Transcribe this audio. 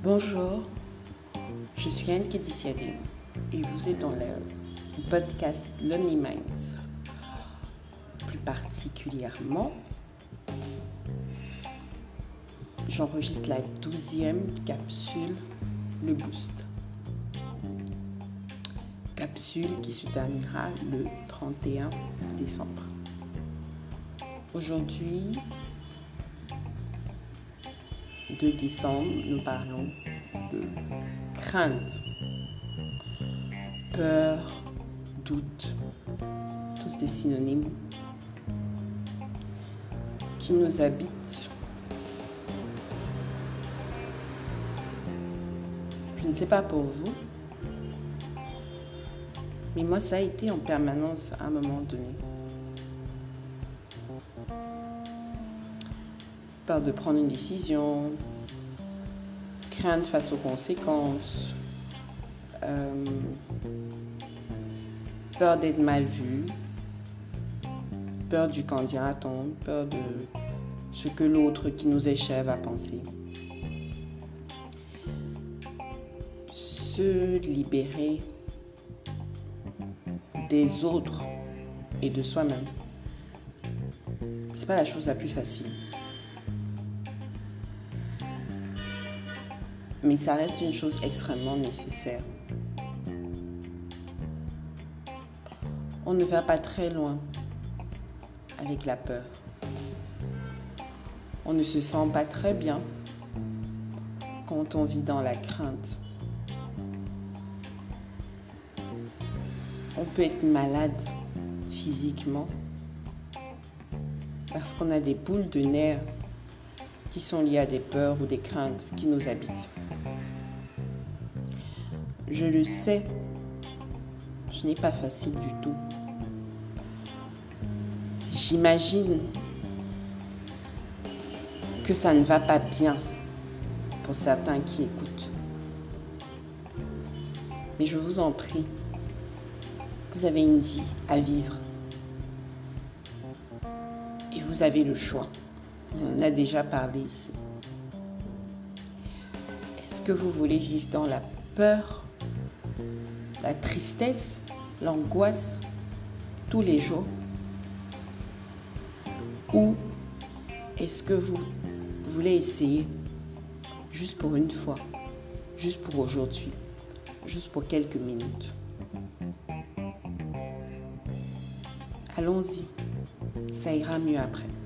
Bonjour, je suis Anne Kedisiadé et vous êtes dans le podcast Lonely Minds. Plus particulièrement, j'enregistre la douzième capsule, le Boost. Capsule qui se terminera le 31 décembre. Aujourd'hui, 2 décembre, nous parlons de crainte, peur, doute, tous des synonymes qui nous habitent. Je ne sais pas pour vous, mais moi ça a été en permanence à un moment donné. Peur de prendre une décision, crainte face aux conséquences, euh, peur d'être mal vu, peur du candidat-on, peur de ce que l'autre qui nous échappe va penser. Se libérer des autres et de soi-même. C'est pas la chose la plus facile. Mais ça reste une chose extrêmement nécessaire. On ne va pas très loin avec la peur. On ne se sent pas très bien quand on vit dans la crainte. On peut être malade physiquement parce qu'on a des boules de nerfs qui sont liées à des peurs ou des craintes qui nous habitent. Je le sais, ce n'est pas facile du tout. J'imagine que ça ne va pas bien pour certains qui écoutent. Mais je vous en prie, vous avez une vie à vivre. Et vous avez le choix. On en a déjà parlé ici. Est-ce que vous voulez vivre dans la peur la tristesse, l'angoisse tous les jours Ou est-ce que vous voulez essayer juste pour une fois, juste pour aujourd'hui, juste pour quelques minutes? Allons-y, ça ira mieux après.